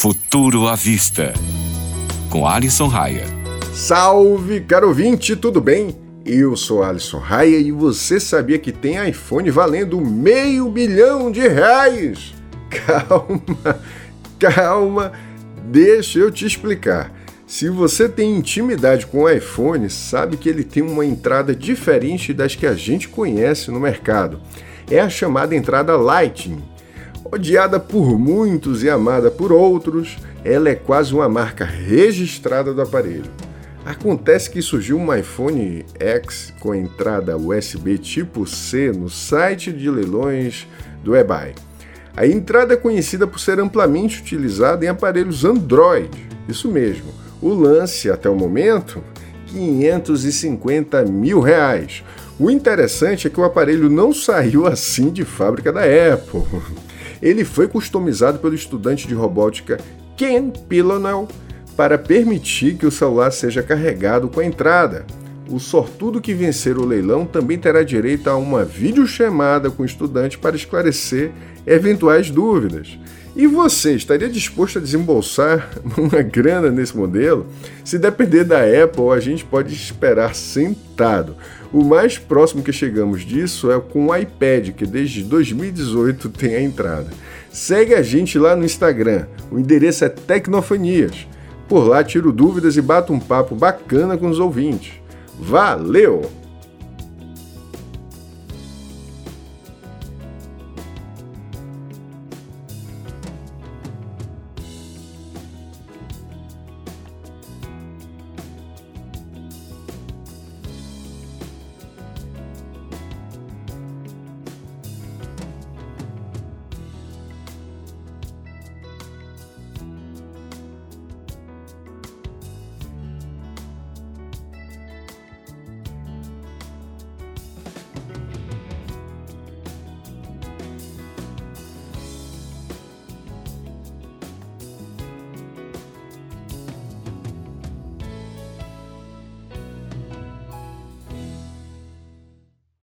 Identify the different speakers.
Speaker 1: Futuro à Vista, com Alisson Raia.
Speaker 2: Salve, caro ouvinte, tudo bem? Eu sou Alisson Raia e você sabia que tem iPhone valendo meio bilhão de reais? Calma, calma, deixa eu te explicar. Se você tem intimidade com o iPhone, sabe que ele tem uma entrada diferente das que a gente conhece no mercado. É a chamada entrada Lightning Odiada por muitos e amada por outros, ela é quase uma marca registrada do aparelho. Acontece que surgiu um iPhone X com entrada USB tipo C no site de leilões do eBay. A entrada é conhecida por ser amplamente utilizada em aparelhos Android. Isso mesmo. O lance até o momento, 550 mil reais. O interessante é que o aparelho não saiu assim de fábrica da Apple. Ele foi customizado pelo estudante de robótica Ken Pilonel para permitir que o celular seja carregado com a entrada. O sortudo que vencer o leilão também terá direito a uma videochamada com o estudante para esclarecer eventuais dúvidas. E você estaria disposto a desembolsar uma grana nesse modelo? Se depender da Apple, a gente pode esperar sentado. O mais próximo que chegamos disso é com o iPad, que desde 2018 tem a entrada. Segue a gente lá no Instagram, o endereço é Tecnofanias. Por lá tiro dúvidas e bato um papo bacana com os ouvintes. Valeu!